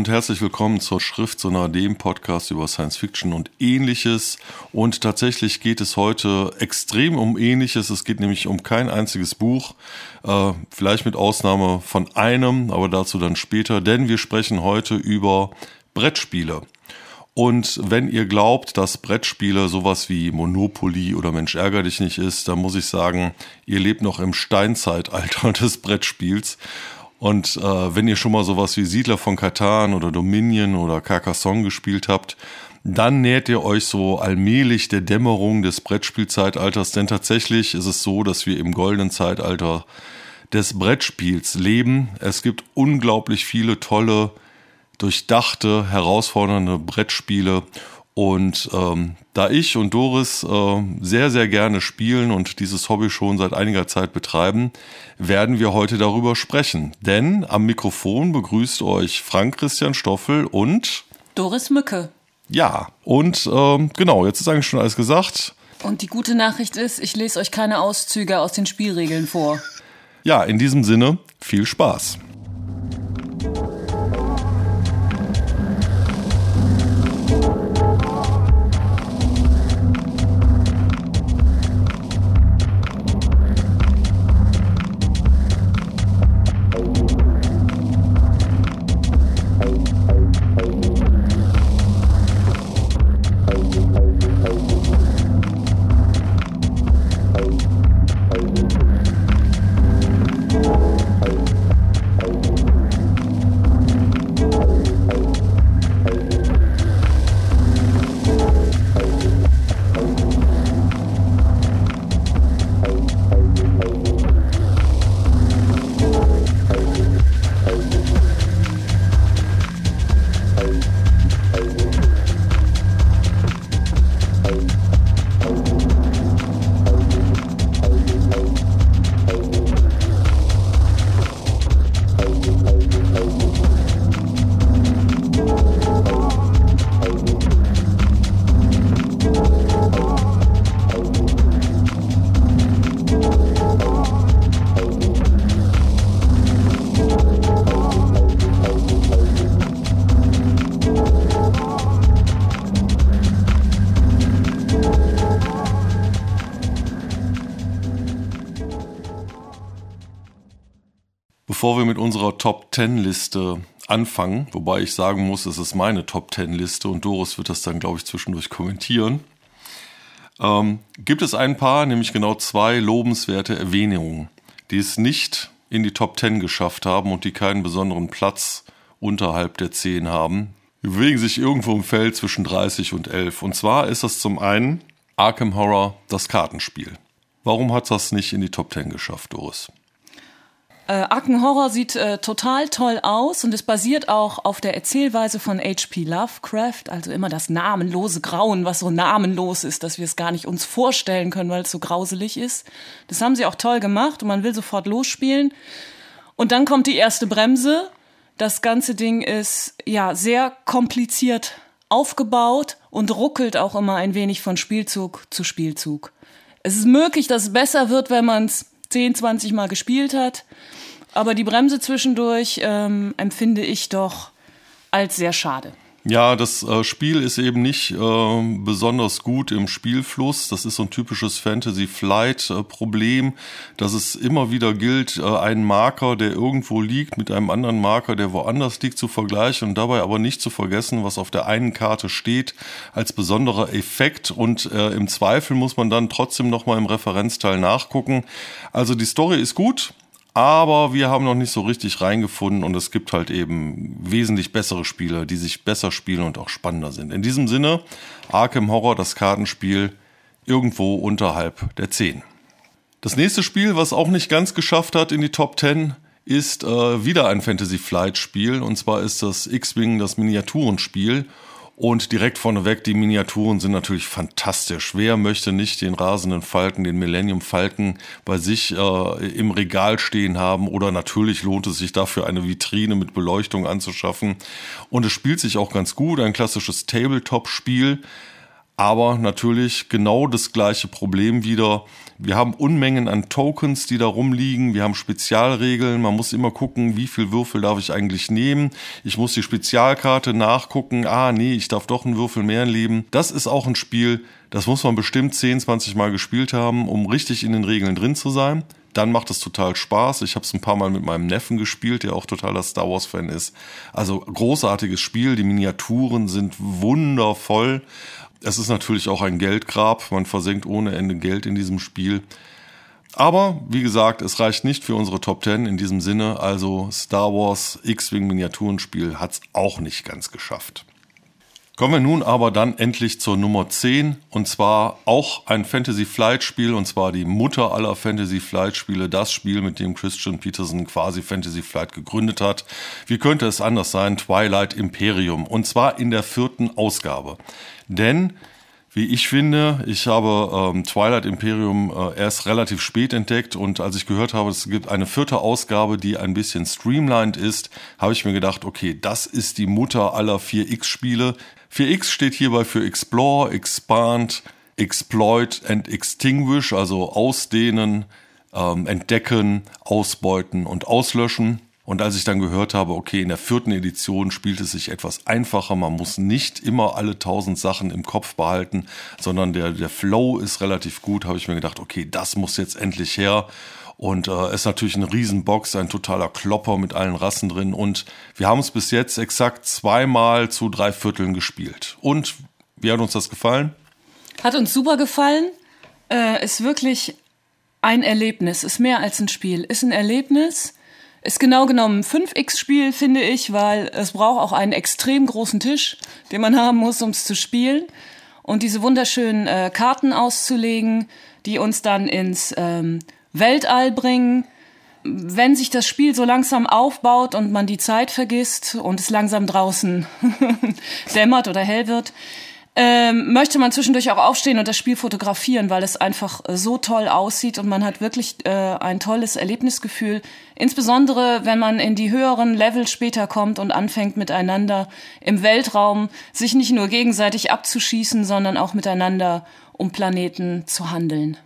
Und herzlich willkommen zur Schriftsonne, dem Podcast über Science Fiction und ähnliches. Und tatsächlich geht es heute extrem um ähnliches. Es geht nämlich um kein einziges Buch, äh, vielleicht mit Ausnahme von einem, aber dazu dann später, denn wir sprechen heute über Brettspiele. Und wenn ihr glaubt, dass Brettspiele sowas wie Monopoly oder Mensch ärger dich nicht ist, dann muss ich sagen, ihr lebt noch im Steinzeitalter des Brettspiels. Und äh, wenn ihr schon mal sowas wie Siedler von Katan oder Dominion oder Carcassonne gespielt habt, dann nähert ihr euch so allmählich der Dämmerung des Brettspielzeitalters, denn tatsächlich ist es so, dass wir im goldenen Zeitalter des Brettspiels leben. Es gibt unglaublich viele tolle, durchdachte, herausfordernde Brettspiele und ähm, da ich und Doris äh, sehr, sehr gerne spielen und dieses Hobby schon seit einiger Zeit betreiben, werden wir heute darüber sprechen. Denn am Mikrofon begrüßt euch Frank Christian Stoffel und Doris Mücke. Ja, und ähm, genau, jetzt ist eigentlich schon alles gesagt. Und die gute Nachricht ist, ich lese euch keine Auszüge aus den Spielregeln vor. Ja, in diesem Sinne, viel Spaß. Bevor wir mit unserer Top 10 Liste anfangen, wobei ich sagen muss, es ist meine Top 10 Liste und Doris wird das dann, glaube ich, zwischendurch kommentieren, ähm, gibt es ein paar, nämlich genau zwei lobenswerte Erwähnungen, die es nicht in die Top 10 geschafft haben und die keinen besonderen Platz unterhalb der 10 haben. Die bewegen sich irgendwo im Feld zwischen 30 und 11. Und zwar ist das zum einen Arkham Horror, das Kartenspiel. Warum hat das nicht in die Top 10 geschafft, Doris? Äh, Horror sieht äh, total toll aus und es basiert auch auf der Erzählweise von H.P. Lovecraft, also immer das namenlose Grauen, was so namenlos ist, dass wir es gar nicht uns vorstellen können, weil es so grauselig ist. Das haben sie auch toll gemacht und man will sofort losspielen. Und dann kommt die erste Bremse. Das ganze Ding ist ja sehr kompliziert aufgebaut und ruckelt auch immer ein wenig von Spielzug zu Spielzug. Es ist möglich, dass es besser wird, wenn man es 10, 20 Mal gespielt hat. Aber die Bremse zwischendurch ähm, empfinde ich doch als sehr schade. Ja, das äh, Spiel ist eben nicht äh, besonders gut im Spielfluss. Das ist so ein typisches Fantasy-Flight-Problem, äh, dass es immer wieder gilt, äh, einen Marker, der irgendwo liegt, mit einem anderen Marker, der woanders liegt, zu vergleichen und dabei aber nicht zu vergessen, was auf der einen Karte steht, als besonderer Effekt. Und im Zweifel muss man dann trotzdem nochmal im Referenzteil nachgucken. Also die Story ist gut, aber wir haben noch nicht so richtig reingefunden und es gibt halt eben wesentlich bessere Spiele, die sich besser spielen und auch spannender sind. In diesem Sinne, Arkham Horror, das Kartenspiel, irgendwo unterhalb der 10. Das nächste Spiel, was auch nicht ganz geschafft hat in die Top 10, ist äh, wieder ein Fantasy Flight Spiel und zwar ist das X-Wing das Miniaturenspiel und direkt vorneweg, die Miniaturen sind natürlich fantastisch. Wer möchte nicht den rasenden Falken, den Millennium Falken bei sich äh, im Regal stehen haben? Oder natürlich lohnt es sich dafür eine Vitrine mit Beleuchtung anzuschaffen. Und es spielt sich auch ganz gut, ein klassisches Tabletop-Spiel. Aber natürlich genau das gleiche Problem wieder. Wir haben Unmengen an Tokens, die da rumliegen. Wir haben Spezialregeln. Man muss immer gucken, wie viel Würfel darf ich eigentlich nehmen. Ich muss die Spezialkarte nachgucken. Ah, nee, ich darf doch einen Würfel mehr nehmen. Das ist auch ein Spiel, das muss man bestimmt 10, 20 Mal gespielt haben, um richtig in den Regeln drin zu sein dann macht es total Spaß. Ich habe es ein paar Mal mit meinem Neffen gespielt, der auch totaler Star Wars-Fan ist. Also großartiges Spiel, die Miniaturen sind wundervoll. Es ist natürlich auch ein Geldgrab, man versenkt ohne Ende Geld in diesem Spiel. Aber wie gesagt, es reicht nicht für unsere Top 10 in diesem Sinne, also Star Wars X-Wing Miniaturenspiel hat es auch nicht ganz geschafft. Kommen wir nun aber dann endlich zur Nummer 10 und zwar auch ein Fantasy Flight Spiel und zwar die Mutter aller Fantasy Flight Spiele, das Spiel, mit dem Christian Peterson quasi Fantasy Flight gegründet hat. Wie könnte es anders sein? Twilight Imperium und zwar in der vierten Ausgabe. Denn wie ich finde, ich habe ähm, Twilight Imperium äh, erst relativ spät entdeckt und als ich gehört habe, es gibt eine vierte Ausgabe, die ein bisschen streamlined ist, habe ich mir gedacht, okay, das ist die Mutter aller 4X-Spiele. 4X steht hierbei für Explore, Expand, Exploit and Extinguish, also ausdehnen, ähm, entdecken, ausbeuten und auslöschen. Und als ich dann gehört habe, okay, in der vierten Edition spielt es sich etwas einfacher, man muss nicht immer alle tausend Sachen im Kopf behalten, sondern der, der Flow ist relativ gut, habe ich mir gedacht, okay, das muss jetzt endlich her. Und äh, ist natürlich eine Riesenbox, ein totaler Klopper mit allen Rassen drin. Und wir haben es bis jetzt exakt zweimal zu drei Vierteln gespielt. Und wie hat uns das gefallen? Hat uns super gefallen. Äh, ist wirklich ein Erlebnis, ist mehr als ein Spiel, ist ein Erlebnis ist genau genommen ein 5x-Spiel, finde ich, weil es braucht auch einen extrem großen Tisch, den man haben muss, um es zu spielen. Und diese wunderschönen äh, Karten auszulegen, die uns dann ins ähm, Weltall bringen. Wenn sich das Spiel so langsam aufbaut und man die Zeit vergisst und es langsam draußen dämmert oder hell wird, ähm, möchte man zwischendurch auch aufstehen und das Spiel fotografieren, weil es einfach so toll aussieht und man hat wirklich äh, ein tolles Erlebnisgefühl. Insbesondere, wenn man in die höheren Level später kommt und anfängt miteinander im Weltraum sich nicht nur gegenseitig abzuschießen, sondern auch miteinander um Planeten zu handeln.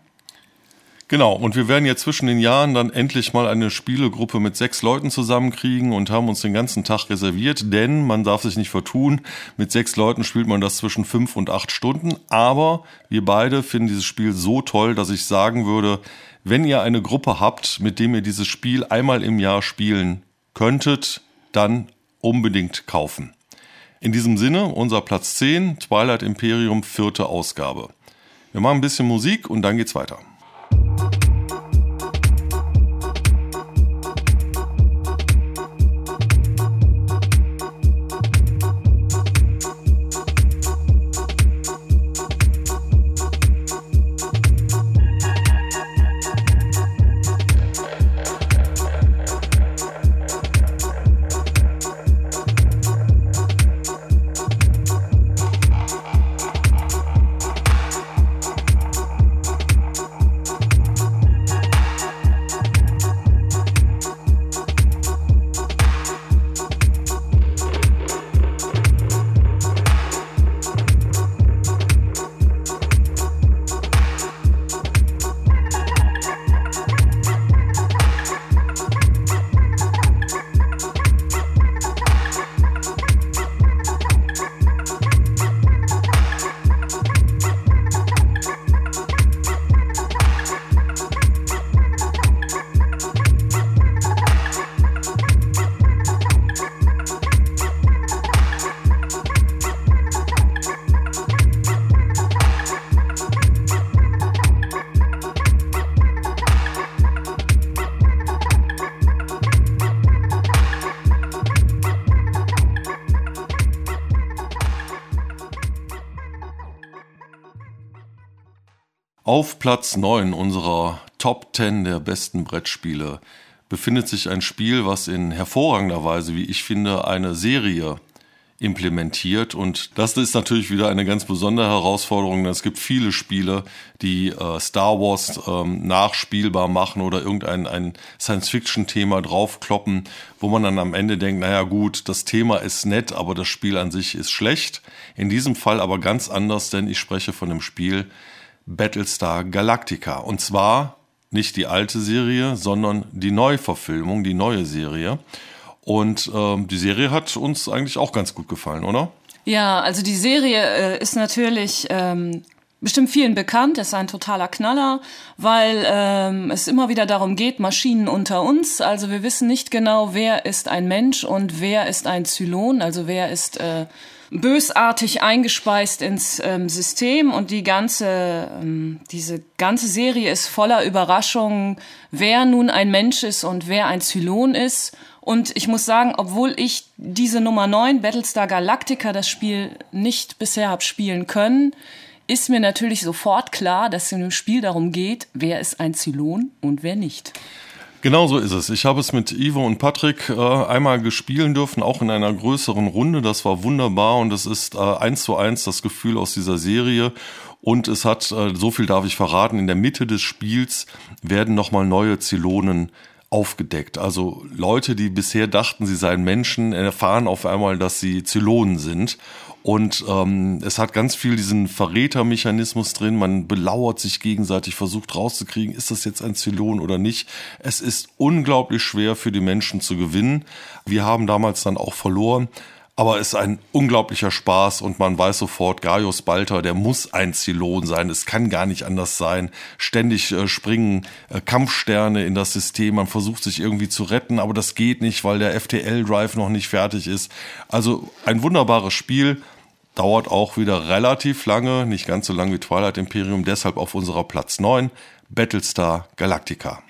Genau, und wir werden jetzt zwischen den Jahren dann endlich mal eine Spielegruppe mit sechs Leuten zusammenkriegen und haben uns den ganzen Tag reserviert, denn man darf sich nicht vertun, mit sechs Leuten spielt man das zwischen fünf und acht Stunden, aber wir beide finden dieses Spiel so toll, dass ich sagen würde, wenn ihr eine Gruppe habt, mit dem ihr dieses Spiel einmal im Jahr spielen könntet, dann unbedingt kaufen. In diesem Sinne, unser Platz 10, Twilight Imperium, vierte Ausgabe. Wir machen ein bisschen Musik und dann geht's weiter. Thank you. Platz 9 unserer Top 10 der besten Brettspiele befindet sich ein Spiel, was in hervorragender Weise, wie ich finde, eine Serie implementiert. Und das ist natürlich wieder eine ganz besondere Herausforderung. Es gibt viele Spiele, die äh, Star Wars ähm, nachspielbar machen oder irgendein ein Science-Fiction-Thema draufkloppen, wo man dann am Ende denkt, naja gut, das Thema ist nett, aber das Spiel an sich ist schlecht. In diesem Fall aber ganz anders, denn ich spreche von dem Spiel Battlestar Galactica. Und zwar nicht die alte Serie, sondern die Neuverfilmung, die neue Serie. Und ähm, die Serie hat uns eigentlich auch ganz gut gefallen, oder? Ja, also die Serie äh, ist natürlich ähm, bestimmt vielen bekannt, ist ein totaler Knaller, weil ähm, es immer wieder darum geht, Maschinen unter uns. Also wir wissen nicht genau, wer ist ein Mensch und wer ist ein Zylon, also wer ist äh, bösartig eingespeist ins ähm, System und die ganze, ähm, diese ganze Serie ist voller Überraschungen, wer nun ein Mensch ist und wer ein Zylon ist. Und ich muss sagen, obwohl ich diese Nummer 9, Battlestar Galactica, das Spiel nicht bisher habe spielen können, ist mir natürlich sofort klar, dass es in dem Spiel darum geht, wer ist ein Zylon und wer nicht. Genau so ist es. Ich habe es mit Ivo und Patrick äh, einmal gespielen dürfen, auch in einer größeren Runde. Das war wunderbar und es ist äh, eins zu eins das Gefühl aus dieser Serie. Und es hat, äh, so viel darf ich verraten, in der Mitte des Spiels werden nochmal neue Zylonen aufgedeckt. Also Leute, die bisher dachten, sie seien Menschen, erfahren auf einmal, dass sie Zylonen sind. Und ähm, es hat ganz viel diesen Verrätermechanismus drin. Man belauert sich gegenseitig, versucht rauszukriegen, ist das jetzt ein Zylon oder nicht. Es ist unglaublich schwer für die Menschen zu gewinnen. Wir haben damals dann auch verloren. Aber es ist ein unglaublicher Spaß und man weiß sofort, Gaius Balter, der muss ein Zylon sein. Es kann gar nicht anders sein. Ständig äh, springen äh, Kampfsterne in das System. Man versucht sich irgendwie zu retten, aber das geht nicht, weil der FTL-Drive noch nicht fertig ist. Also ein wunderbares Spiel. Dauert auch wieder relativ lange, nicht ganz so lang wie Twilight Imperium, deshalb auf unserer Platz 9, Battlestar Galactica.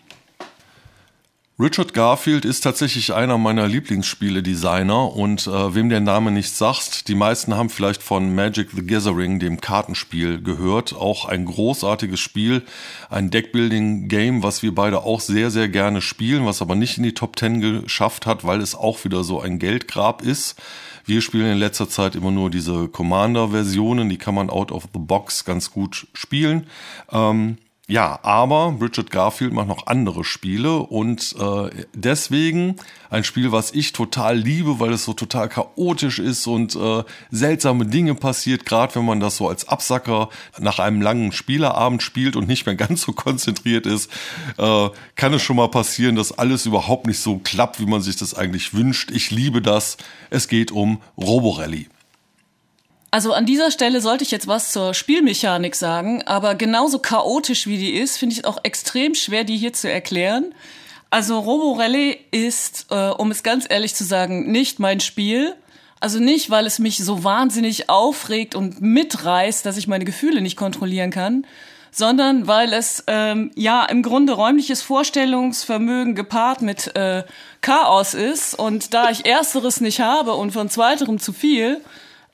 Richard Garfield ist tatsächlich einer meiner Lieblingsspiele-Designer und äh, wem der Name nicht sagt, die meisten haben vielleicht von Magic the Gathering, dem Kartenspiel, gehört. Auch ein großartiges Spiel, ein Deckbuilding-Game, was wir beide auch sehr, sehr gerne spielen, was aber nicht in die Top 10 geschafft hat, weil es auch wieder so ein Geldgrab ist. Wir spielen in letzter Zeit immer nur diese Commander-Versionen, die kann man out of the box ganz gut spielen. Ähm, ja, aber Richard Garfield macht noch andere Spiele und äh, deswegen ein Spiel, was ich total liebe, weil es so total chaotisch ist und äh, seltsame Dinge passiert, gerade wenn man das so als Absacker nach einem langen Spieleabend spielt und nicht mehr ganz so konzentriert ist, äh, kann es schon mal passieren, dass alles überhaupt nicht so klappt, wie man sich das eigentlich wünscht. Ich liebe das. Es geht um Roborally. Also an dieser Stelle sollte ich jetzt was zur Spielmechanik sagen, aber genauso chaotisch wie die ist, finde ich auch extrem schwer, die hier zu erklären. Also Robo Rally ist, äh, um es ganz ehrlich zu sagen, nicht mein Spiel. Also nicht, weil es mich so wahnsinnig aufregt und mitreißt, dass ich meine Gefühle nicht kontrollieren kann, sondern weil es ähm, ja im Grunde räumliches Vorstellungsvermögen gepaart mit äh, Chaos ist. Und da ich ersteres nicht habe und von zweiterem zu viel,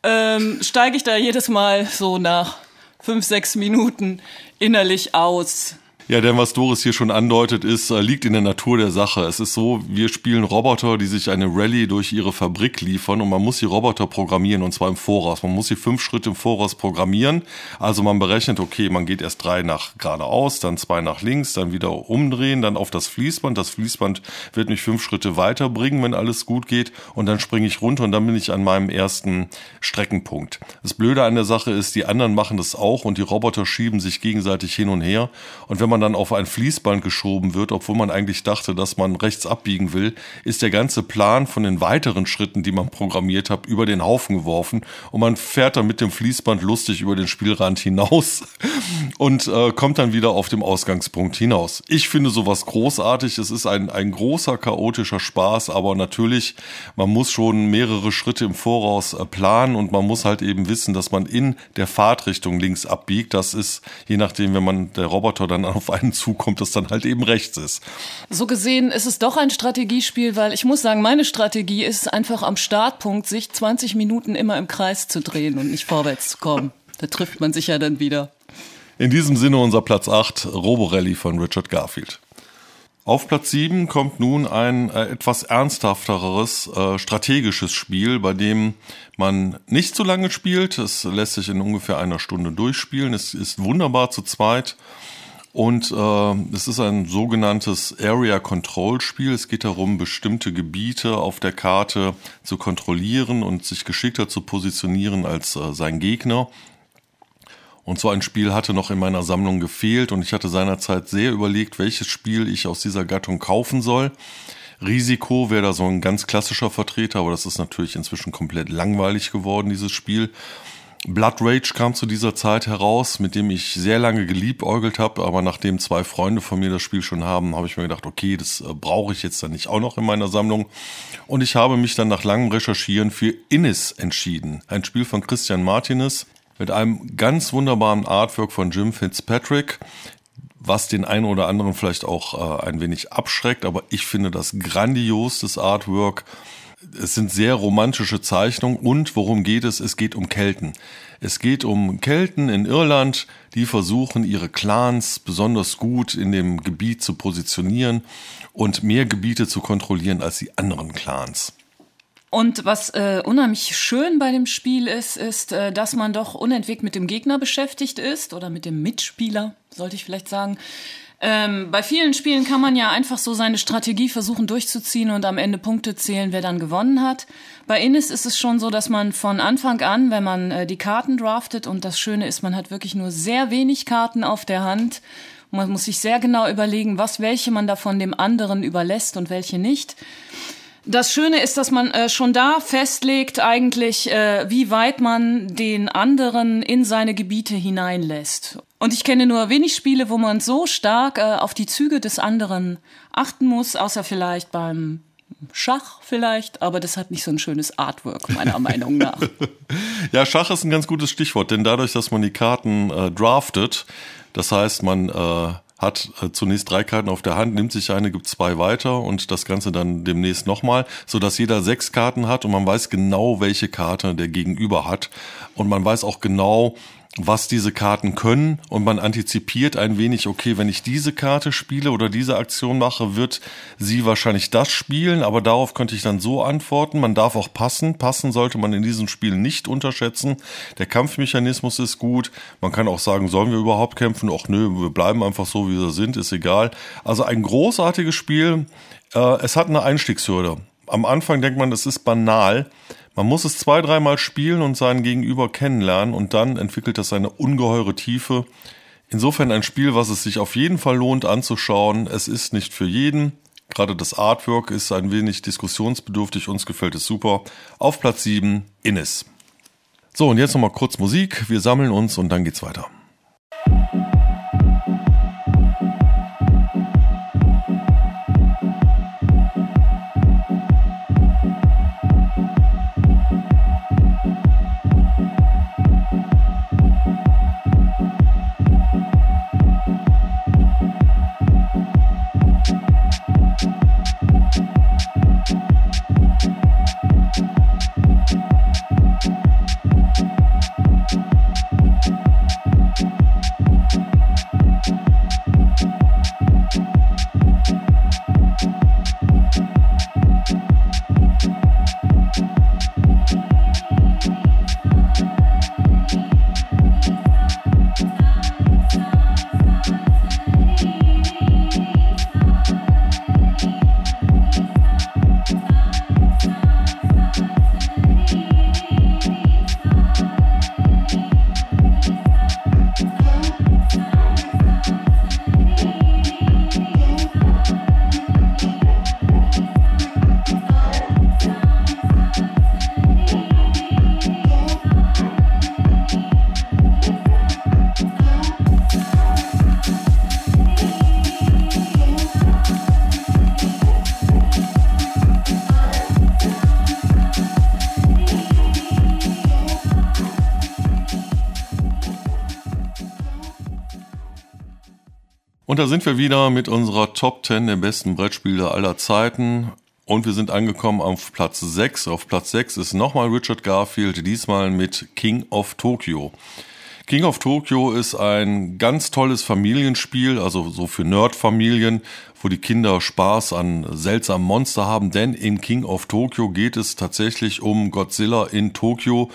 ähm, steige ich da jedes Mal so nach fünf, sechs Minuten innerlich aus. Ja, denn was Doris hier schon andeutet, ist, äh, liegt in der Natur der Sache. Es ist so, wir spielen Roboter, die sich eine Rallye durch ihre Fabrik liefern und man muss die Roboter programmieren und zwar im Voraus. Man muss sie fünf Schritte im Voraus programmieren. Also man berechnet, okay, man geht erst drei nach geradeaus, dann zwei nach links, dann wieder umdrehen, dann auf das Fließband. Das Fließband wird mich fünf Schritte weiterbringen, wenn alles gut geht und dann springe ich runter und dann bin ich an meinem ersten Streckenpunkt. Das Blöde an der Sache ist, die anderen machen das auch und die Roboter schieben sich gegenseitig hin und her und wenn man man dann auf ein Fließband geschoben wird, obwohl man eigentlich dachte, dass man rechts abbiegen will, ist der ganze Plan von den weiteren Schritten, die man programmiert hat, über den Haufen geworfen und man fährt dann mit dem Fließband lustig über den Spielrand hinaus und äh, kommt dann wieder auf dem Ausgangspunkt hinaus. Ich finde sowas großartig. Es ist ein, ein großer chaotischer Spaß, aber natürlich, man muss schon mehrere Schritte im Voraus äh, planen und man muss halt eben wissen, dass man in der Fahrtrichtung links abbiegt. Das ist, je nachdem, wenn man der Roboter dann auf einen zukommt, das dann halt eben rechts ist. So gesehen ist es doch ein Strategiespiel, weil ich muss sagen, meine Strategie ist einfach am Startpunkt, sich 20 Minuten immer im Kreis zu drehen und nicht vorwärts zu kommen. Da trifft man sich ja dann wieder. In diesem Sinne unser Platz 8, Roborelli von Richard Garfield. Auf Platz 7 kommt nun ein äh, etwas ernsthafteres äh, strategisches Spiel, bei dem man nicht zu lange spielt. Es lässt sich in ungefähr einer Stunde durchspielen. Es ist wunderbar zu zweit. Und äh, es ist ein sogenanntes Area Control Spiel. Es geht darum, bestimmte Gebiete auf der Karte zu kontrollieren und sich geschickter zu positionieren als äh, sein Gegner. Und so ein Spiel hatte noch in meiner Sammlung gefehlt und ich hatte seinerzeit sehr überlegt, welches Spiel ich aus dieser Gattung kaufen soll. Risiko wäre da so ein ganz klassischer Vertreter, aber das ist natürlich inzwischen komplett langweilig geworden, dieses Spiel. Blood Rage kam zu dieser Zeit heraus, mit dem ich sehr lange geliebäugelt habe, aber nachdem zwei Freunde von mir das Spiel schon haben, habe ich mir gedacht, okay, das äh, brauche ich jetzt dann nicht auch noch in meiner Sammlung. Und ich habe mich dann nach langem Recherchieren für Innis entschieden. Ein Spiel von Christian Martinez mit einem ganz wunderbaren Artwork von Jim Fitzpatrick, was den einen oder anderen vielleicht auch äh, ein wenig abschreckt, aber ich finde das grandios, das Artwork. Es sind sehr romantische Zeichnungen und worum geht es? Es geht um Kelten. Es geht um Kelten in Irland, die versuchen, ihre Clans besonders gut in dem Gebiet zu positionieren und mehr Gebiete zu kontrollieren als die anderen Clans. Und was äh, unheimlich schön bei dem Spiel ist, ist, äh, dass man doch unentwegt mit dem Gegner beschäftigt ist oder mit dem Mitspieler, sollte ich vielleicht sagen. Ähm, bei vielen Spielen kann man ja einfach so seine Strategie versuchen durchzuziehen und am Ende Punkte zählen, wer dann gewonnen hat. Bei Innis ist es schon so, dass man von Anfang an, wenn man äh, die Karten draftet, und das Schöne ist, man hat wirklich nur sehr wenig Karten auf der Hand. Man muss sich sehr genau überlegen, was welche man davon dem anderen überlässt und welche nicht. Das Schöne ist, dass man äh, schon da festlegt eigentlich, äh, wie weit man den anderen in seine Gebiete hineinlässt. Und ich kenne nur wenig Spiele, wo man so stark äh, auf die Züge des anderen achten muss, außer vielleicht beim Schach vielleicht, aber das hat nicht so ein schönes Artwork, meiner Meinung nach. ja, Schach ist ein ganz gutes Stichwort, denn dadurch, dass man die Karten äh, draftet, das heißt, man äh, hat äh, zunächst drei Karten auf der Hand, nimmt sich eine, gibt zwei weiter und das Ganze dann demnächst nochmal, so dass jeder sechs Karten hat und man weiß genau, welche Karte der Gegenüber hat und man weiß auch genau, was diese Karten können und man antizipiert ein wenig, okay, wenn ich diese Karte spiele oder diese Aktion mache, wird sie wahrscheinlich das spielen, aber darauf könnte ich dann so antworten. Man darf auch passen. Passen sollte man in diesem Spiel nicht unterschätzen. Der Kampfmechanismus ist gut. Man kann auch sagen, sollen wir überhaupt kämpfen? Och nö, wir bleiben einfach so, wie wir sind, ist egal. Also ein großartiges Spiel. Äh, es hat eine Einstiegshürde. Am Anfang denkt man, es ist banal. Man muss es zwei, dreimal spielen und seinen Gegenüber kennenlernen und dann entwickelt das eine ungeheure Tiefe. Insofern ein Spiel, was es sich auf jeden Fall lohnt anzuschauen. Es ist nicht für jeden. Gerade das Artwork ist ein wenig diskussionsbedürftig. Uns gefällt es super. Auf Platz 7 Innis. So, und jetzt nochmal kurz Musik. Wir sammeln uns und dann geht's weiter. Und da sind wir wieder mit unserer Top 10 der besten Brettspiele aller Zeiten. Und wir sind angekommen auf Platz 6. Auf Platz 6 ist nochmal Richard Garfield, diesmal mit King of Tokyo. King of Tokyo ist ein ganz tolles Familienspiel, also so für Nerdfamilien, wo die Kinder Spaß an seltsamen Monster haben, denn in King of Tokyo geht es tatsächlich um Godzilla in Tokyo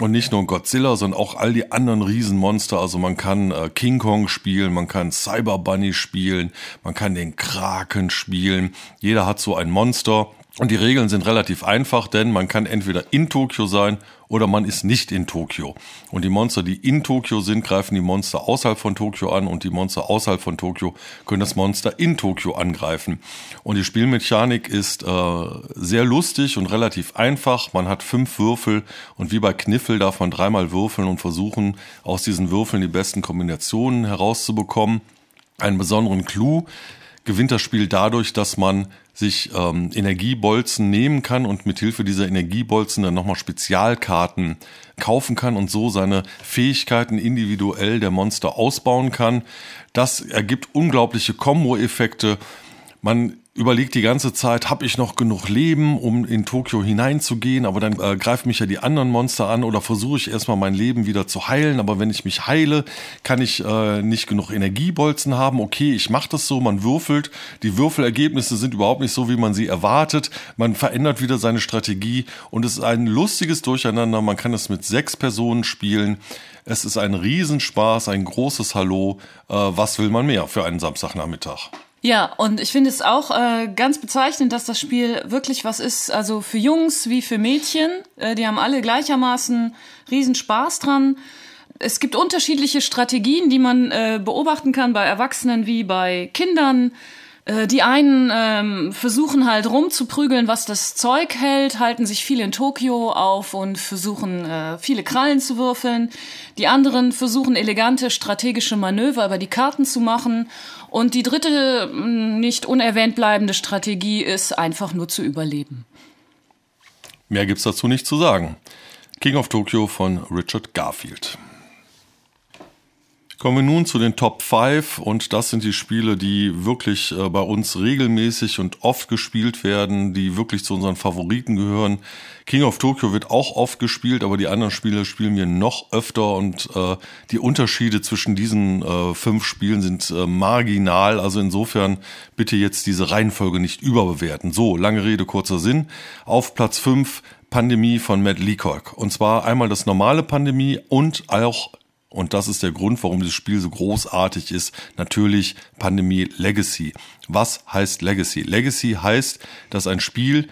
und nicht nur Godzilla, sondern auch all die anderen Riesenmonster. Also man kann äh, King Kong spielen, man kann Cyber Bunny spielen, man kann den Kraken spielen. Jeder hat so ein Monster. Und die Regeln sind relativ einfach, denn man kann entweder in Tokio sein oder man ist nicht in Tokio. Und die Monster, die in Tokio sind, greifen die Monster außerhalb von Tokio an und die Monster außerhalb von Tokio können das Monster in Tokio angreifen. Und die Spielmechanik ist äh, sehr lustig und relativ einfach. Man hat fünf Würfel und wie bei Kniffel darf man dreimal würfeln und versuchen, aus diesen Würfeln die besten Kombinationen herauszubekommen. Einen besonderen Clou gewinnt das Spiel dadurch, dass man sich ähm, Energiebolzen nehmen kann und mit Hilfe dieser Energiebolzen dann nochmal Spezialkarten kaufen kann und so seine Fähigkeiten individuell der Monster ausbauen kann. Das ergibt unglaubliche Kombo-Effekte. Man überlegt die ganze Zeit, habe ich noch genug Leben, um in Tokio hineinzugehen, aber dann äh, greifen mich ja die anderen Monster an oder versuche ich erstmal mein Leben wieder zu heilen, aber wenn ich mich heile, kann ich äh, nicht genug Energiebolzen haben. Okay, ich mache das so, man würfelt, die Würfelergebnisse sind überhaupt nicht so, wie man sie erwartet, man verändert wieder seine Strategie und es ist ein lustiges Durcheinander, man kann es mit sechs Personen spielen. Es ist ein Riesenspaß, ein großes Hallo. Äh, was will man mehr für einen Samstagnachmittag? Ja, und ich finde es auch äh, ganz bezeichnend, dass das Spiel wirklich was ist, also für Jungs wie für Mädchen. Äh, die haben alle gleichermaßen riesen Spaß dran. Es gibt unterschiedliche Strategien, die man äh, beobachten kann bei Erwachsenen wie bei Kindern. Äh, die einen ähm, versuchen halt rumzuprügeln, was das Zeug hält, halten sich viel in Tokio auf und versuchen äh, viele Krallen zu würfeln. Die anderen versuchen elegante strategische Manöver über die Karten zu machen. Und die dritte, nicht unerwähnt bleibende Strategie ist einfach nur zu überleben. Mehr gibt's dazu nicht zu sagen. King of Tokyo von Richard Garfield. Kommen wir nun zu den Top 5 und das sind die Spiele, die wirklich äh, bei uns regelmäßig und oft gespielt werden, die wirklich zu unseren Favoriten gehören. King of Tokyo wird auch oft gespielt, aber die anderen Spiele spielen wir noch öfter und äh, die Unterschiede zwischen diesen äh, fünf Spielen sind äh, marginal. Also insofern bitte jetzt diese Reihenfolge nicht überbewerten. So, lange Rede, kurzer Sinn. Auf Platz 5 Pandemie von Matt Leacock. Und zwar einmal das normale Pandemie und auch und das ist der Grund, warum dieses Spiel so großartig ist. Natürlich Pandemie Legacy. Was heißt Legacy? Legacy heißt, dass ein Spiel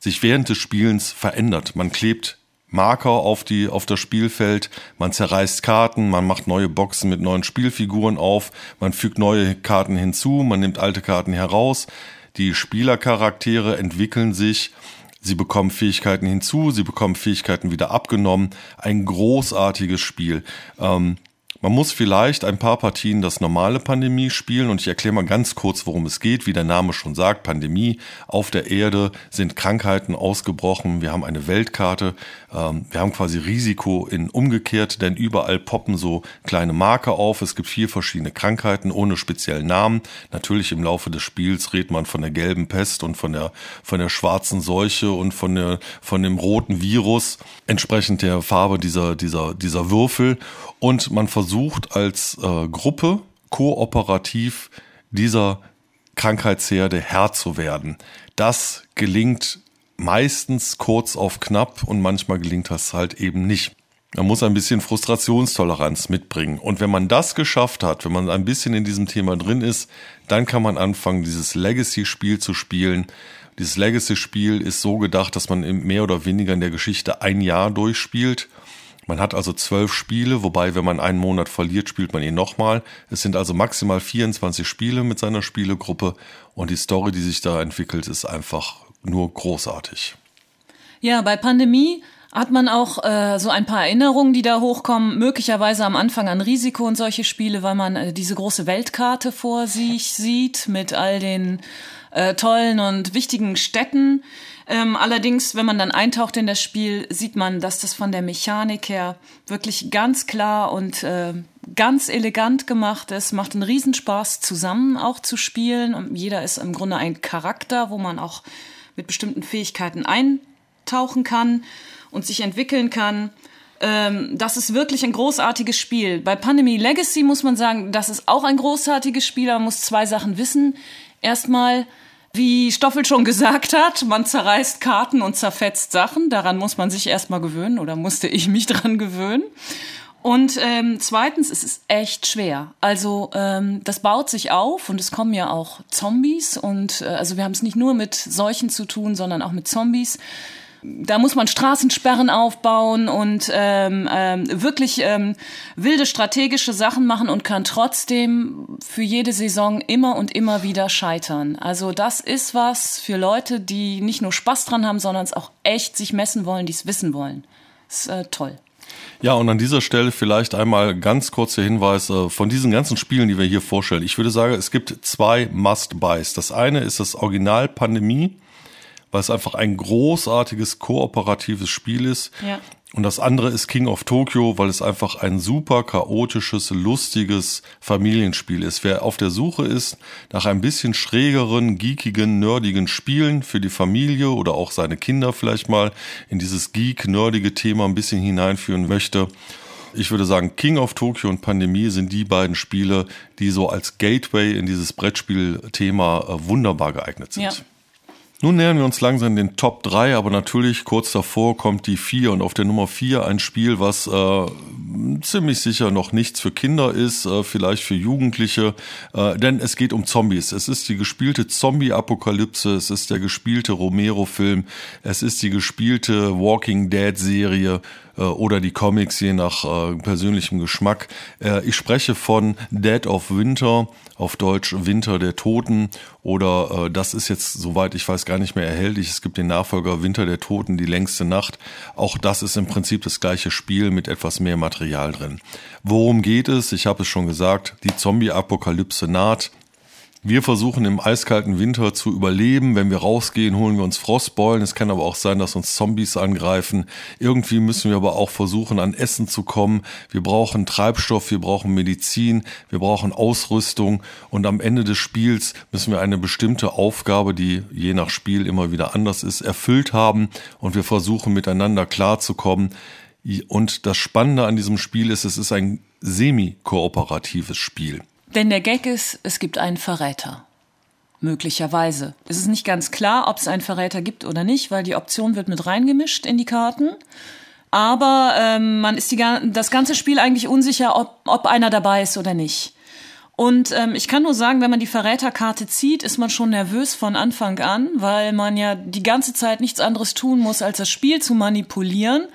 sich während des Spielens verändert. Man klebt Marker auf die, auf das Spielfeld, man zerreißt Karten, man macht neue Boxen mit neuen Spielfiguren auf, man fügt neue Karten hinzu, man nimmt alte Karten heraus. Die Spielercharaktere entwickeln sich Sie bekommen Fähigkeiten hinzu, sie bekommen Fähigkeiten wieder abgenommen. Ein großartiges Spiel. Ähm, man muss vielleicht ein paar Partien das normale Pandemie spielen und ich erkläre mal ganz kurz, worum es geht. Wie der Name schon sagt, Pandemie. Auf der Erde sind Krankheiten ausgebrochen. Wir haben eine Weltkarte. Ähm, wir haben quasi Risiko in umgekehrt, denn überall poppen so kleine Marker auf. Es gibt vier verschiedene Krankheiten ohne speziellen Namen. Natürlich im Laufe des Spiels redet man von der gelben Pest und von der, von der schwarzen Seuche und von der, von dem roten Virus entsprechend der Farbe dieser, dieser, dieser Würfel. Und man versucht als äh, Gruppe kooperativ dieser Krankheitsherde Herr zu werden. Das gelingt meistens kurz auf knapp und manchmal gelingt das halt eben nicht. Man muss ein bisschen Frustrationstoleranz mitbringen. Und wenn man das geschafft hat, wenn man ein bisschen in diesem Thema drin ist, dann kann man anfangen, dieses Legacy-Spiel zu spielen. Dieses Legacy-Spiel ist so gedacht, dass man mehr oder weniger in der Geschichte ein Jahr durchspielt man hat also zwölf Spiele, wobei, wenn man einen Monat verliert, spielt man ihn nochmal. Es sind also maximal 24 Spiele mit seiner Spielegruppe und die Story, die sich da entwickelt, ist einfach nur großartig. Ja, bei Pandemie hat man auch äh, so ein paar Erinnerungen, die da hochkommen, möglicherweise am Anfang an Risiko und solche Spiele, weil man äh, diese große Weltkarte vor sich sieht mit all den äh, tollen und wichtigen Städten. Ähm, allerdings, wenn man dann eintaucht in das Spiel, sieht man, dass das von der Mechanik her wirklich ganz klar und äh, ganz elegant gemacht ist. Macht einen Riesenspaß, zusammen auch zu spielen. Und jeder ist im Grunde ein Charakter, wo man auch mit bestimmten Fähigkeiten eintauchen kann und sich entwickeln kann. Ähm, das ist wirklich ein großartiges Spiel. Bei Pandemie Legacy muss man sagen, das ist auch ein großartiges Spiel, aber man muss zwei Sachen wissen. Erstmal, wie Stoffel schon gesagt hat, man zerreißt Karten und zerfetzt Sachen. Daran muss man sich erstmal gewöhnen oder musste ich mich dran gewöhnen. Und ähm, zweitens, es ist echt schwer. Also ähm, das baut sich auf und es kommen ja auch Zombies und äh, also wir haben es nicht nur mit Seuchen zu tun, sondern auch mit Zombies. Da muss man Straßensperren aufbauen und ähm, ähm, wirklich ähm, wilde strategische Sachen machen und kann trotzdem für jede Saison immer und immer wieder scheitern. Also das ist was für Leute, die nicht nur Spaß dran haben, sondern es auch echt sich messen wollen, die es wissen wollen. Das ist äh, toll. Ja, und an dieser Stelle vielleicht einmal ganz kurzer Hinweis äh, von diesen ganzen Spielen, die wir hier vorstellen. Ich würde sagen, es gibt zwei Must-Buys. Das eine ist das Original Pandemie weil es einfach ein großartiges kooperatives Spiel ist. Ja. Und das andere ist King of Tokyo, weil es einfach ein super chaotisches, lustiges Familienspiel ist. Wer auf der Suche ist nach ein bisschen schrägeren, geekigen, nerdigen Spielen für die Familie oder auch seine Kinder vielleicht mal in dieses geek-nerdige Thema ein bisschen hineinführen möchte, ich würde sagen, King of Tokyo und Pandemie sind die beiden Spiele, die so als Gateway in dieses Brettspiel-Thema äh, wunderbar geeignet sind. Ja. Nun nähern wir uns langsam den Top 3, aber natürlich kurz davor kommt die 4 und auf der Nummer 4 ein Spiel, was äh, ziemlich sicher noch nichts für Kinder ist, äh, vielleicht für Jugendliche, äh, denn es geht um Zombies. Es ist die gespielte Zombie-Apokalypse, es ist der gespielte Romero-Film, es ist die gespielte Walking Dead-Serie oder die Comics, je nach äh, persönlichem Geschmack. Äh, ich spreche von Dead of Winter, auf Deutsch Winter der Toten oder äh, das ist jetzt, soweit ich weiß, gar nicht mehr erhältlich. Es gibt den Nachfolger Winter der Toten, die längste Nacht. Auch das ist im Prinzip das gleiche Spiel mit etwas mehr Material drin. Worum geht es? Ich habe es schon gesagt, die Zombie-Apokalypse naht. Wir versuchen im eiskalten Winter zu überleben. Wenn wir rausgehen, holen wir uns Frostbeulen. Es kann aber auch sein, dass uns Zombies angreifen. Irgendwie müssen wir aber auch versuchen, an Essen zu kommen. Wir brauchen Treibstoff, wir brauchen Medizin, wir brauchen Ausrüstung. Und am Ende des Spiels müssen wir eine bestimmte Aufgabe, die je nach Spiel immer wieder anders ist, erfüllt haben. Und wir versuchen miteinander klarzukommen. Und das Spannende an diesem Spiel ist, es ist ein semi-kooperatives Spiel. Denn der Gag ist, es gibt einen Verräter. Möglicherweise. Es ist nicht ganz klar, ob es einen Verräter gibt oder nicht, weil die Option wird mit reingemischt in die Karten. Aber ähm, man ist die, das ganze Spiel eigentlich unsicher, ob, ob einer dabei ist oder nicht. Und ähm, ich kann nur sagen, wenn man die Verräterkarte zieht, ist man schon nervös von Anfang an, weil man ja die ganze Zeit nichts anderes tun muss, als das Spiel zu manipulieren.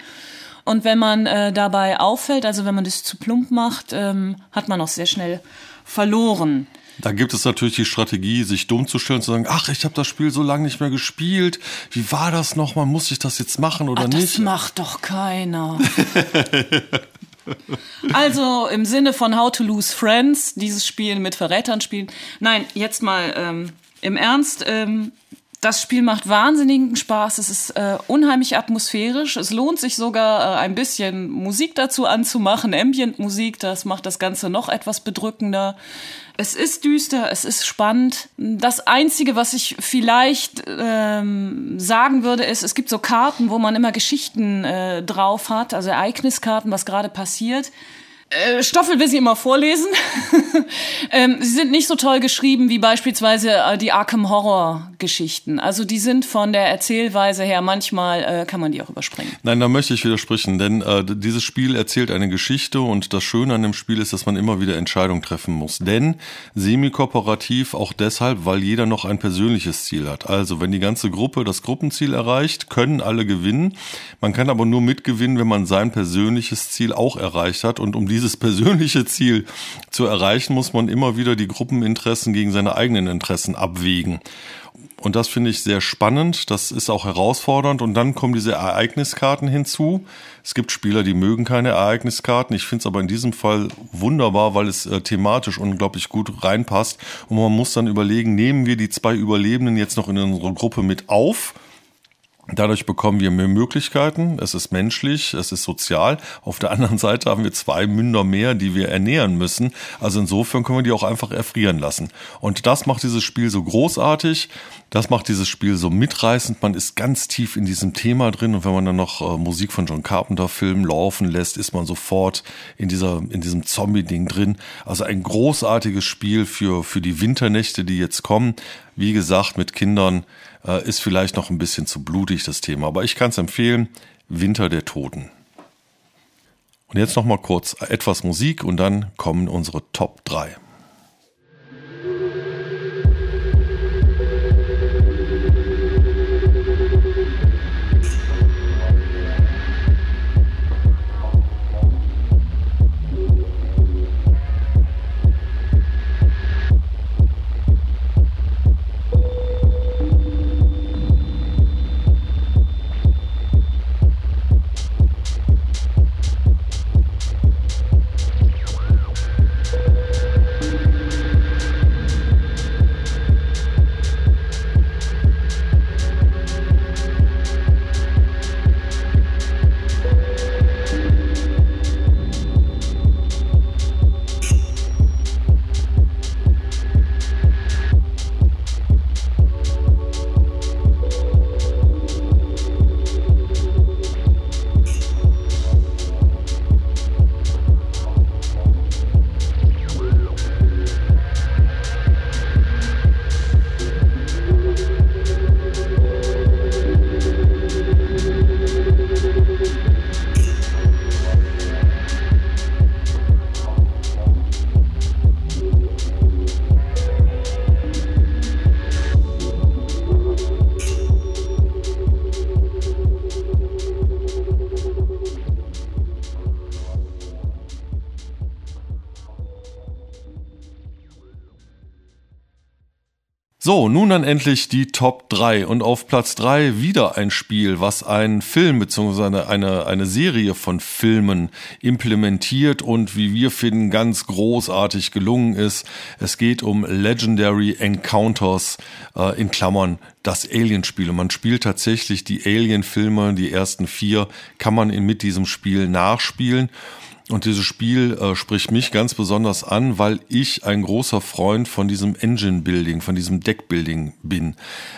Und wenn man äh, dabei auffällt, also wenn man das zu plump macht, ähm, hat man auch sehr schnell verloren. Da gibt es natürlich die Strategie, sich dumm zu stellen, zu sagen, ach, ich habe das Spiel so lange nicht mehr gespielt. Wie war das nochmal? Muss ich das jetzt machen oder ach, das nicht? Das macht doch keiner. also im Sinne von How to Lose Friends, dieses Spiel mit Verrätern spielen. Nein, jetzt mal ähm, im Ernst. Ähm, das Spiel macht wahnsinnigen Spaß. Es ist äh, unheimlich atmosphärisch. Es lohnt sich sogar äh, ein bisschen Musik dazu anzumachen, Ambient-Musik. Das macht das Ganze noch etwas bedrückender. Es ist düster, es ist spannend. Das Einzige, was ich vielleicht ähm, sagen würde, ist, es gibt so Karten, wo man immer Geschichten äh, drauf hat, also Ereigniskarten, was gerade passiert. Äh, Stoffel will sie immer vorlesen. ähm, sie sind nicht so toll geschrieben wie beispielsweise äh, die Arkham Horror Geschichten. Also die sind von der Erzählweise her manchmal äh, kann man die auch überspringen. Nein, da möchte ich widersprechen, denn äh, dieses Spiel erzählt eine Geschichte und das Schöne an dem Spiel ist, dass man immer wieder Entscheidungen treffen muss. Denn semi-kooperativ auch deshalb, weil jeder noch ein persönliches Ziel hat. Also wenn die ganze Gruppe das Gruppenziel erreicht, können alle gewinnen. Man kann aber nur mitgewinnen, wenn man sein persönliches Ziel auch erreicht hat und um diese dieses persönliche Ziel zu erreichen, muss man immer wieder die Gruppeninteressen gegen seine eigenen Interessen abwägen. Und das finde ich sehr spannend. Das ist auch herausfordernd. Und dann kommen diese Ereigniskarten hinzu. Es gibt Spieler, die mögen keine Ereigniskarten. Ich finde es aber in diesem Fall wunderbar, weil es äh, thematisch unglaublich gut reinpasst. Und man muss dann überlegen, nehmen wir die zwei Überlebenden jetzt noch in unsere Gruppe mit auf? Dadurch bekommen wir mehr Möglichkeiten. Es ist menschlich, es ist sozial. Auf der anderen Seite haben wir zwei Münder mehr, die wir ernähren müssen. Also insofern können wir die auch einfach erfrieren lassen. Und das macht dieses Spiel so großartig. Das macht dieses Spiel so mitreißend. Man ist ganz tief in diesem Thema drin. Und wenn man dann noch äh, Musik von John Carpenter Filmen laufen lässt, ist man sofort in dieser, in diesem Zombie-Ding drin. Also ein großartiges Spiel für, für die Winternächte, die jetzt kommen. Wie gesagt, mit Kindern äh, ist vielleicht noch ein bisschen zu blutig das Thema, aber ich kann es empfehlen. Winter der Toten. Und jetzt noch mal kurz etwas Musik und dann kommen unsere Top 3. So, nun dann endlich die Top 3 und auf Platz 3 wieder ein Spiel, was einen Film bzw. Eine, eine Serie von Filmen implementiert und wie wir finden ganz großartig gelungen ist. Es geht um Legendary Encounters äh, in Klammern das Alien-Spiel. Und man spielt tatsächlich die Alien-Filme, die ersten vier kann man mit diesem Spiel nachspielen. Und dieses Spiel äh, spricht mich ganz besonders an, weil ich ein großer Freund von diesem Engine-Building, von diesem Deck-Building bin.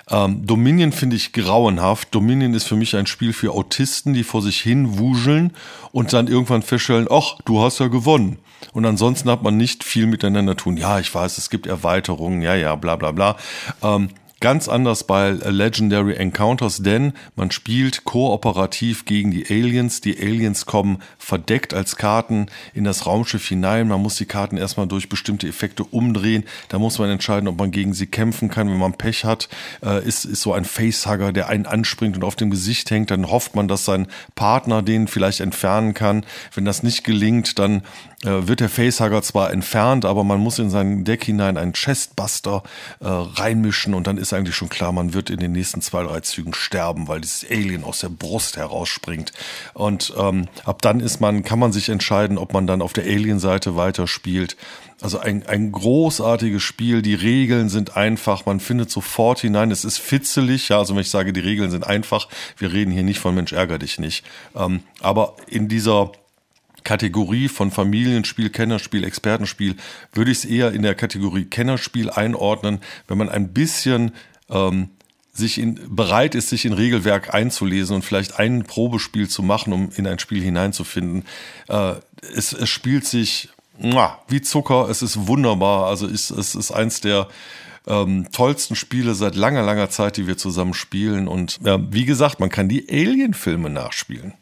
Ähm, Dominion finde ich grauenhaft. Dominion ist für mich ein Spiel für Autisten, die vor sich hin wuseln und dann irgendwann feststellen, ach, du hast ja gewonnen. Und ansonsten hat man nicht viel miteinander tun. Ja, ich weiß, es gibt Erweiterungen, ja, ja, bla bla bla. Ähm, Ganz anders bei Legendary Encounters, denn man spielt kooperativ gegen die Aliens. Die Aliens kommen verdeckt als Karten in das Raumschiff hinein. Man muss die Karten erstmal durch bestimmte Effekte umdrehen. Da muss man entscheiden, ob man gegen sie kämpfen kann. Wenn man Pech hat, äh, ist, ist so ein Facehugger, der einen anspringt und auf dem Gesicht hängt. Dann hofft man, dass sein Partner den vielleicht entfernen kann. Wenn das nicht gelingt, dann äh, wird der Facehugger zwar entfernt, aber man muss in sein Deck hinein einen Chestbuster äh, reinmischen und dann ist eigentlich schon klar, man wird in den nächsten zwei, drei Zügen sterben, weil dieses Alien aus der Brust herausspringt. Und ähm, ab dann ist man, kann man sich entscheiden, ob man dann auf der Alien-Seite weiterspielt. Also ein, ein großartiges Spiel. Die Regeln sind einfach. Man findet sofort hinein. Es ist fitzelig. Ja, also wenn ich sage, die Regeln sind einfach. Wir reden hier nicht von Mensch ärger dich nicht. Ähm, aber in dieser Kategorie von Familienspiel, Kennerspiel, Expertenspiel würde ich es eher in der Kategorie Kennerspiel einordnen, wenn man ein bisschen ähm, sich in, bereit ist, sich in Regelwerk einzulesen und vielleicht ein Probespiel zu machen, um in ein Spiel hineinzufinden. Äh, es, es spielt sich wie Zucker, es ist wunderbar. Also ist, es ist eins der ähm, tollsten Spiele seit langer, langer Zeit, die wir zusammen spielen. Und äh, wie gesagt, man kann die Alien-Filme nachspielen.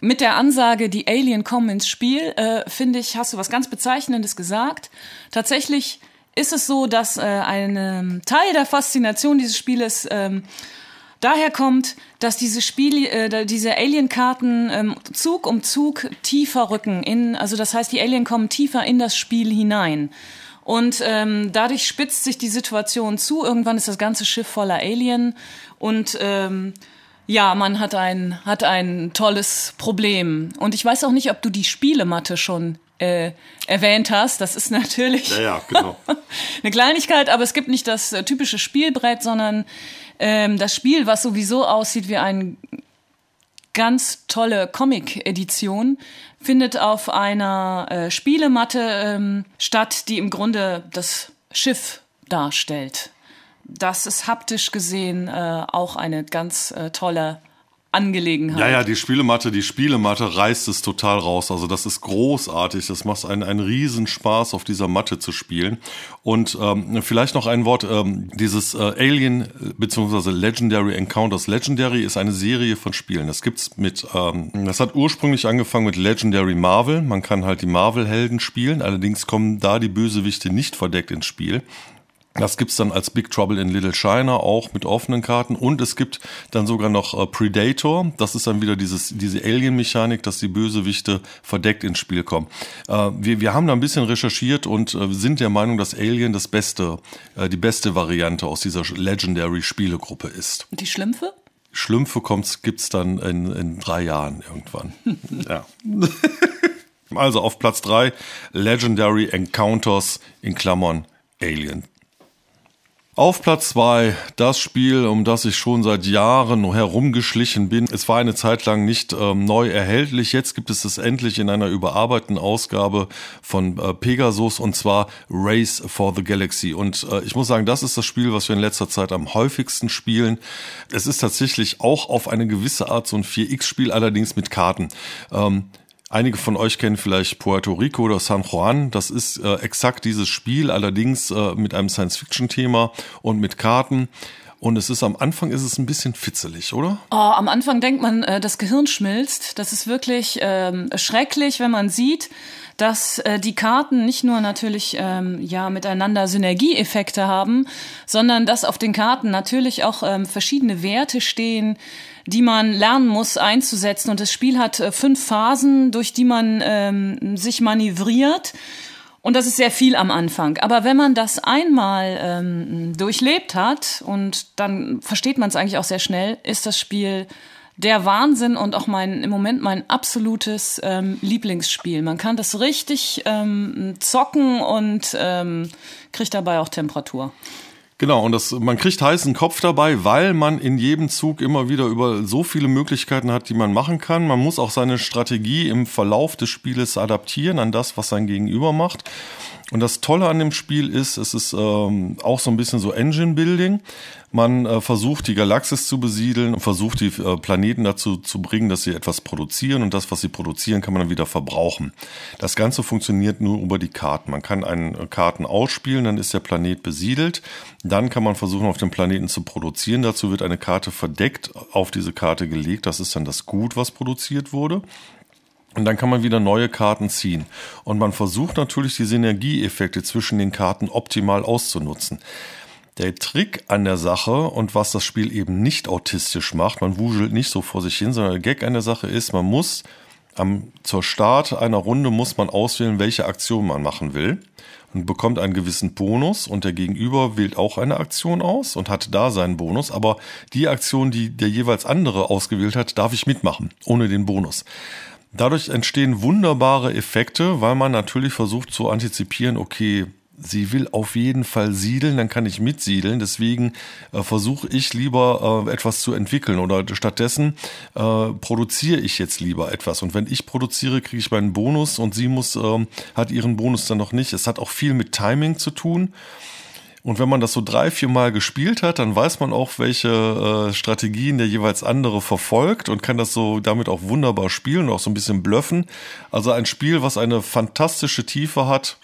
Mit der Ansage, die Alien kommen ins Spiel, äh, finde ich, hast du was ganz Bezeichnendes gesagt. Tatsächlich ist es so, dass äh, ein ähm, Teil der Faszination dieses Spieles ähm, daher kommt, dass diese Spiel, äh, diese Alien-Karten ähm, Zug um Zug tiefer rücken. In, also das heißt, die Alien kommen tiefer in das Spiel hinein. Und ähm, dadurch spitzt sich die Situation zu. Irgendwann ist das ganze Schiff voller Alien und ähm, ja, man hat ein, hat ein tolles Problem. Und ich weiß auch nicht, ob du die Spielematte schon äh, erwähnt hast. Das ist natürlich ja, ja, genau. eine Kleinigkeit, aber es gibt nicht das äh, typische Spielbrett, sondern ähm, das Spiel, was sowieso aussieht wie eine ganz tolle Comic-Edition, findet auf einer äh, Spielematte ähm, statt, die im Grunde das Schiff darstellt. Das ist haptisch gesehen äh, auch eine ganz äh, tolle Angelegenheit. Ja, ja, die Spielematte, die Spielematte reißt es total raus. Also das ist großartig. Das macht einen, einen Riesenspaß, auf dieser Matte zu spielen. Und ähm, vielleicht noch ein Wort, ähm, dieses äh, Alien bzw. Legendary Encounters. Legendary ist eine Serie von Spielen. Das gibt's mit, ähm, das hat ursprünglich angefangen mit Legendary Marvel. Man kann halt die Marvel-Helden spielen. Allerdings kommen da die Bösewichte nicht verdeckt ins Spiel. Das gibt's dann als Big Trouble in Little China auch mit offenen Karten und es gibt dann sogar noch äh, Predator. Das ist dann wieder dieses, diese Alien-Mechanik, dass die Bösewichte verdeckt ins Spiel kommen. Äh, wir, wir haben da ein bisschen recherchiert und äh, sind der Meinung, dass Alien das beste, äh, die beste Variante aus dieser Legendary-Spielegruppe ist. Und die Schlümpfe? Schlümpfe kommt's, gibt's dann in, in drei Jahren irgendwann. ja. Also auf Platz drei Legendary Encounters in Klammern Alien. Auf Platz zwei das Spiel, um das ich schon seit Jahren herumgeschlichen bin. Es war eine Zeit lang nicht ähm, neu erhältlich. Jetzt gibt es es endlich in einer überarbeiteten Ausgabe von äh, Pegasus und zwar Race for the Galaxy. Und äh, ich muss sagen, das ist das Spiel, was wir in letzter Zeit am häufigsten spielen. Es ist tatsächlich auch auf eine gewisse Art so ein 4X-Spiel, allerdings mit Karten. Ähm, Einige von euch kennen vielleicht Puerto Rico oder San Juan. Das ist äh, exakt dieses Spiel, allerdings äh, mit einem Science-Fiction-Thema und mit Karten. Und es ist am Anfang ist es ein bisschen fitzelig, oder? Oh, am Anfang denkt man, äh, das Gehirn schmilzt. Das ist wirklich ähm, schrecklich, wenn man sieht, dass äh, die Karten nicht nur natürlich ähm, ja miteinander Synergieeffekte haben, sondern dass auf den Karten natürlich auch ähm, verschiedene Werte stehen, die man lernen muss einzusetzen. Und das Spiel hat äh, fünf Phasen, durch die man ähm, sich manövriert. Und das ist sehr viel am Anfang. Aber wenn man das einmal ähm, durchlebt hat, und dann versteht man es eigentlich auch sehr schnell, ist das Spiel der Wahnsinn und auch mein im Moment mein absolutes ähm, Lieblingsspiel. Man kann das richtig ähm, zocken und ähm, kriegt dabei auch Temperatur. Genau, und das, man kriegt heißen Kopf dabei, weil man in jedem Zug immer wieder über so viele Möglichkeiten hat, die man machen kann. Man muss auch seine Strategie im Verlauf des Spieles adaptieren an das, was sein Gegenüber macht. Und das Tolle an dem Spiel ist, es ist ähm, auch so ein bisschen so Engine-Building. Man äh, versucht, die Galaxis zu besiedeln und versucht, die äh, Planeten dazu zu bringen, dass sie etwas produzieren und das, was sie produzieren, kann man dann wieder verbrauchen. Das Ganze funktioniert nur über die Karten. Man kann einen äh, Karten ausspielen, dann ist der Planet besiedelt. Dann kann man versuchen, auf dem Planeten zu produzieren. Dazu wird eine Karte verdeckt auf diese Karte gelegt. Das ist dann das Gut, was produziert wurde. Und dann kann man wieder neue Karten ziehen. Und man versucht natürlich die Synergieeffekte zwischen den Karten optimal auszunutzen. Der Trick an der Sache und was das Spiel eben nicht autistisch macht, man wuschelt nicht so vor sich hin, sondern der Gag an der Sache ist, man muss am, zur Start einer Runde muss man auswählen, welche Aktion man machen will und bekommt einen gewissen Bonus und der Gegenüber wählt auch eine Aktion aus und hat da seinen Bonus, aber die Aktion, die der jeweils andere ausgewählt hat, darf ich mitmachen, ohne den Bonus. Dadurch entstehen wunderbare Effekte, weil man natürlich versucht zu antizipieren, okay, sie will auf jeden Fall siedeln, dann kann ich mitsiedeln. Deswegen äh, versuche ich lieber äh, etwas zu entwickeln oder stattdessen äh, produziere ich jetzt lieber etwas. Und wenn ich produziere, kriege ich meinen Bonus und sie muss ähm, hat ihren Bonus dann noch nicht. Es hat auch viel mit Timing zu tun. Und wenn man das so drei, vier Mal gespielt hat, dann weiß man auch, welche äh, Strategien der jeweils andere verfolgt und kann das so damit auch wunderbar spielen und auch so ein bisschen bluffen. Also ein Spiel, was eine fantastische Tiefe hat,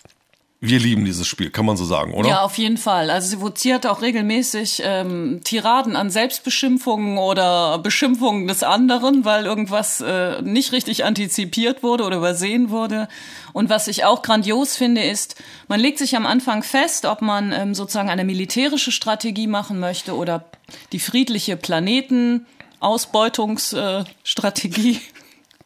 wir lieben dieses Spiel, kann man so sagen, oder? Ja, auf jeden Fall. Also sie voziert auch regelmäßig ähm, Tiraden an Selbstbeschimpfungen oder Beschimpfungen des anderen, weil irgendwas äh, nicht richtig antizipiert wurde oder übersehen wurde. Und was ich auch grandios finde, ist, man legt sich am Anfang fest, ob man ähm, sozusagen eine militärische Strategie machen möchte oder die friedliche Planetenausbeutungsstrategie. Äh,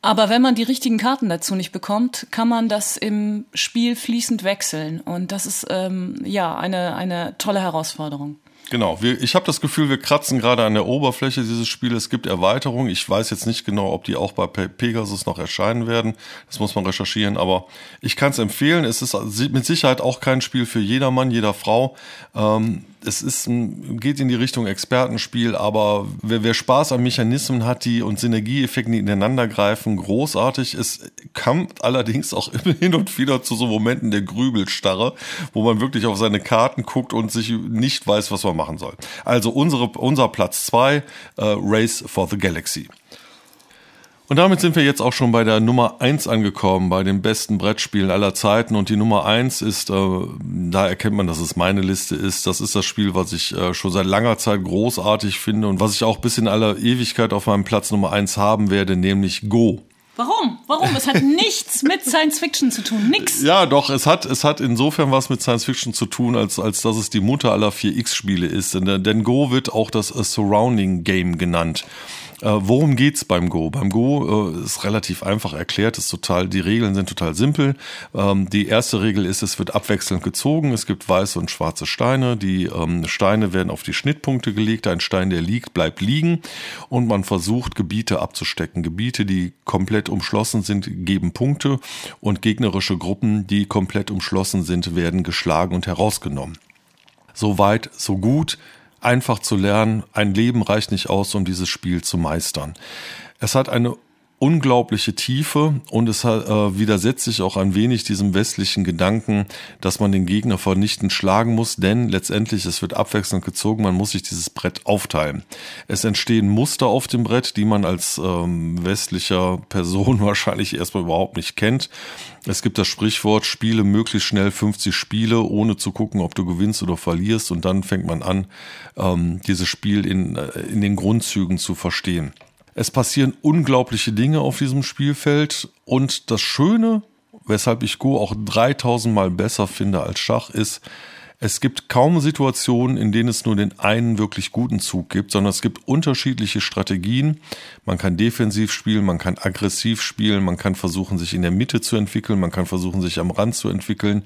aber wenn man die richtigen Karten dazu nicht bekommt, kann man das im Spiel fließend wechseln. Und das ist ähm, ja eine, eine tolle Herausforderung. Genau, wir, ich habe das Gefühl, wir kratzen gerade an der Oberfläche dieses Spiels. Es gibt Erweiterungen. Ich weiß jetzt nicht genau, ob die auch bei Pegasus noch erscheinen werden. Das muss man recherchieren, aber ich kann es empfehlen. Es ist mit Sicherheit auch kein Spiel für jedermann, jeder Frau. Ähm, es ist ein, geht in die Richtung Expertenspiel, aber wer, wer Spaß an Mechanismen hat, die und Synergieeffekten, die ineinander greifen, großartig. Es kommt allerdings auch immer hin und wieder zu so Momenten der Grübelstarre, wo man wirklich auf seine Karten guckt und sich nicht weiß, was man machen soll. Also unsere, unser Platz zwei äh, Race for the Galaxy. Und damit sind wir jetzt auch schon bei der Nummer eins angekommen, bei den besten Brettspielen aller Zeiten. Und die Nummer eins ist, äh, da erkennt man, dass es meine Liste ist. Das ist das Spiel, was ich äh, schon seit langer Zeit großartig finde und was ich auch bis in aller Ewigkeit auf meinem Platz Nummer eins haben werde, nämlich Go. Warum? Warum? Es hat nichts mit Science Fiction zu tun. Nix. Ja, doch, es hat, es hat insofern was mit Science Fiction zu tun, als, als dass es die Mutter aller 4X-Spiele ist. Denn, denn Go wird auch das Surrounding Game genannt. Äh, worum geht's beim Go? Beim Go äh, ist relativ einfach erklärt, ist total, die Regeln sind total simpel. Ähm, die erste Regel ist, es wird abwechselnd gezogen. Es gibt weiße und schwarze Steine. Die ähm, Steine werden auf die Schnittpunkte gelegt. Ein Stein, der liegt, bleibt liegen. Und man versucht, Gebiete abzustecken. Gebiete, die komplett umschlossen sind, geben Punkte. Und gegnerische Gruppen, die komplett umschlossen sind, werden geschlagen und herausgenommen. So weit, so gut einfach zu lernen. Ein Leben reicht nicht aus, um dieses Spiel zu meistern. Es hat eine unglaubliche Tiefe und es äh, widersetzt sich auch ein wenig diesem westlichen Gedanken, dass man den Gegner vernichtend schlagen muss, denn letztendlich es wird abwechselnd gezogen, man muss sich dieses Brett aufteilen. Es entstehen Muster auf dem Brett, die man als ähm, westlicher Person wahrscheinlich erstmal überhaupt nicht kennt. Es gibt das Sprichwort, spiele möglichst schnell 50 Spiele, ohne zu gucken, ob du gewinnst oder verlierst und dann fängt man an, ähm, dieses Spiel in, äh, in den Grundzügen zu verstehen. Es passieren unglaubliche Dinge auf diesem Spielfeld und das Schöne, weshalb ich Go auch 3000 Mal besser finde als Schach, ist, es gibt kaum Situationen, in denen es nur den einen wirklich guten Zug gibt, sondern es gibt unterschiedliche Strategien. Man kann defensiv spielen, man kann aggressiv spielen, man kann versuchen, sich in der Mitte zu entwickeln, man kann versuchen, sich am Rand zu entwickeln.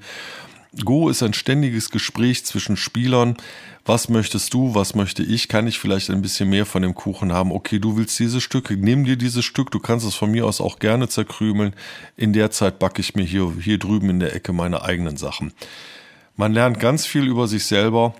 Go ist ein ständiges Gespräch zwischen Spielern. Was möchtest du? Was möchte ich? Kann ich vielleicht ein bisschen mehr von dem Kuchen haben? Okay, du willst dieses Stück, nimm dir dieses Stück. Du kannst es von mir aus auch gerne zerkrümeln. In der Zeit backe ich mir hier, hier drüben in der Ecke meine eigenen Sachen. Man lernt ganz viel über sich selber.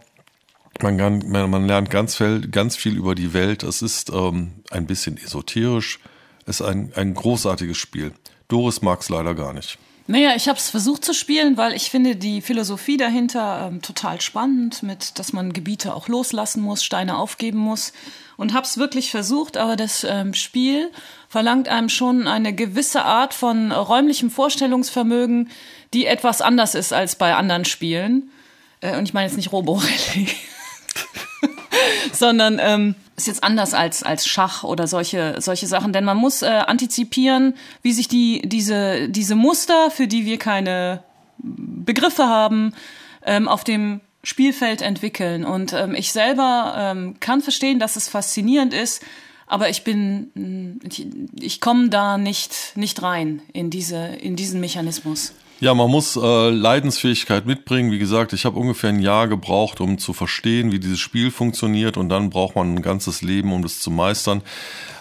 Man, kann, man lernt ganz viel, ganz viel über die Welt. Es ist ähm, ein bisschen esoterisch. Es ist ein, ein großartiges Spiel. Doris mag es leider gar nicht. Naja, ich habe es versucht zu spielen, weil ich finde die Philosophie dahinter ähm, total spannend, mit dass man Gebiete auch loslassen muss, Steine aufgeben muss. Und habe es wirklich versucht, aber das ähm, Spiel verlangt einem schon eine gewisse Art von räumlichem Vorstellungsvermögen, die etwas anders ist als bei anderen Spielen. Äh, und ich meine jetzt nicht Roborelli. sondern ähm, ist jetzt anders als, als Schach oder solche, solche Sachen, denn man muss äh, antizipieren, wie sich die, diese, diese Muster, für die wir keine Begriffe haben, ähm, auf dem Spielfeld entwickeln. Und ähm, ich selber ähm, kann verstehen, dass es faszinierend ist, aber ich bin, ich, ich komme da nicht, nicht rein in, diese, in diesen Mechanismus. Ja, man muss äh, Leidensfähigkeit mitbringen. Wie gesagt, ich habe ungefähr ein Jahr gebraucht, um zu verstehen, wie dieses Spiel funktioniert und dann braucht man ein ganzes Leben, um das zu meistern.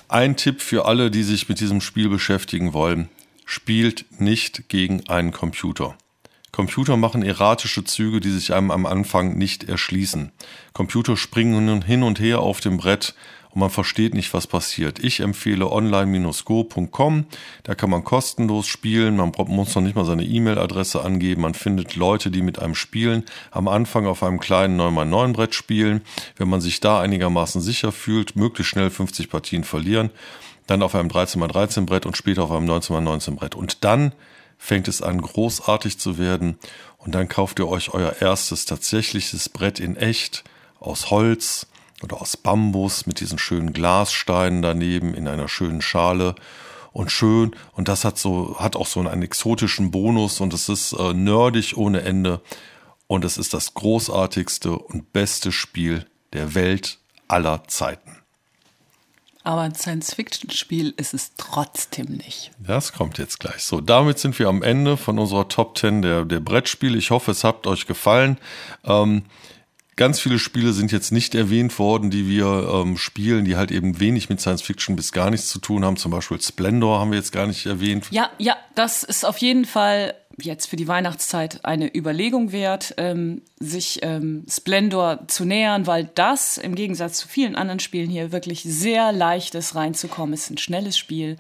Ein Tipp für alle, die sich mit diesem Spiel beschäftigen wollen. Spielt nicht gegen einen Computer. Computer machen erratische Züge, die sich einem am Anfang nicht erschließen. Computer springen hin und her auf dem Brett und man versteht nicht, was passiert. Ich empfehle online-go.com. Da kann man kostenlos spielen. Man muss noch nicht mal seine E-Mail-Adresse angeben. Man findet Leute, die mit einem spielen. Am Anfang auf einem kleinen 9x9 Brett spielen. Wenn man sich da einigermaßen sicher fühlt, möglichst schnell 50 Partien verlieren. Dann auf einem 13x13 Brett und später auf einem 19x19 Brett. Und dann fängt es an, großartig zu werden. Und dann kauft ihr euch euer erstes tatsächliches Brett in echt aus Holz oder aus Bambus mit diesen schönen Glassteinen daneben in einer schönen Schale und schön und das hat so hat auch so einen exotischen Bonus und es ist äh, nerdig ohne Ende und es ist das großartigste und beste Spiel der Welt aller Zeiten. Aber ein Science-Fiction-Spiel ist es trotzdem nicht. Das kommt jetzt gleich. So, damit sind wir am Ende von unserer Top 10 der, der Brettspiele. Ich hoffe, es hat euch gefallen. Ähm, Ganz viele Spiele sind jetzt nicht erwähnt worden, die wir ähm, spielen, die halt eben wenig mit Science Fiction bis gar nichts zu tun haben. Zum Beispiel Splendor haben wir jetzt gar nicht erwähnt. Ja, ja, das ist auf jeden Fall jetzt für die Weihnachtszeit eine Überlegung wert, ähm, sich ähm, Splendor zu nähern, weil das im Gegensatz zu vielen anderen Spielen hier wirklich sehr leicht ist, reinzukommen. Es ist ein schnelles Spiel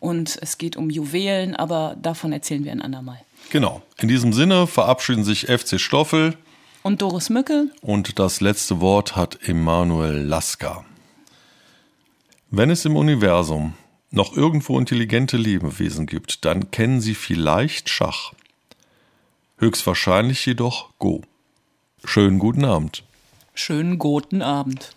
und es geht um Juwelen, aber davon erzählen wir ein andermal. Genau. In diesem Sinne verabschieden sich FC Stoffel und Doris Mücke. Und das letzte Wort hat Emanuel Lasker. Wenn es im Universum noch irgendwo intelligente Lebewesen gibt, dann kennen sie vielleicht Schach. Höchstwahrscheinlich jedoch Go. Schönen guten Abend. Schönen guten Abend.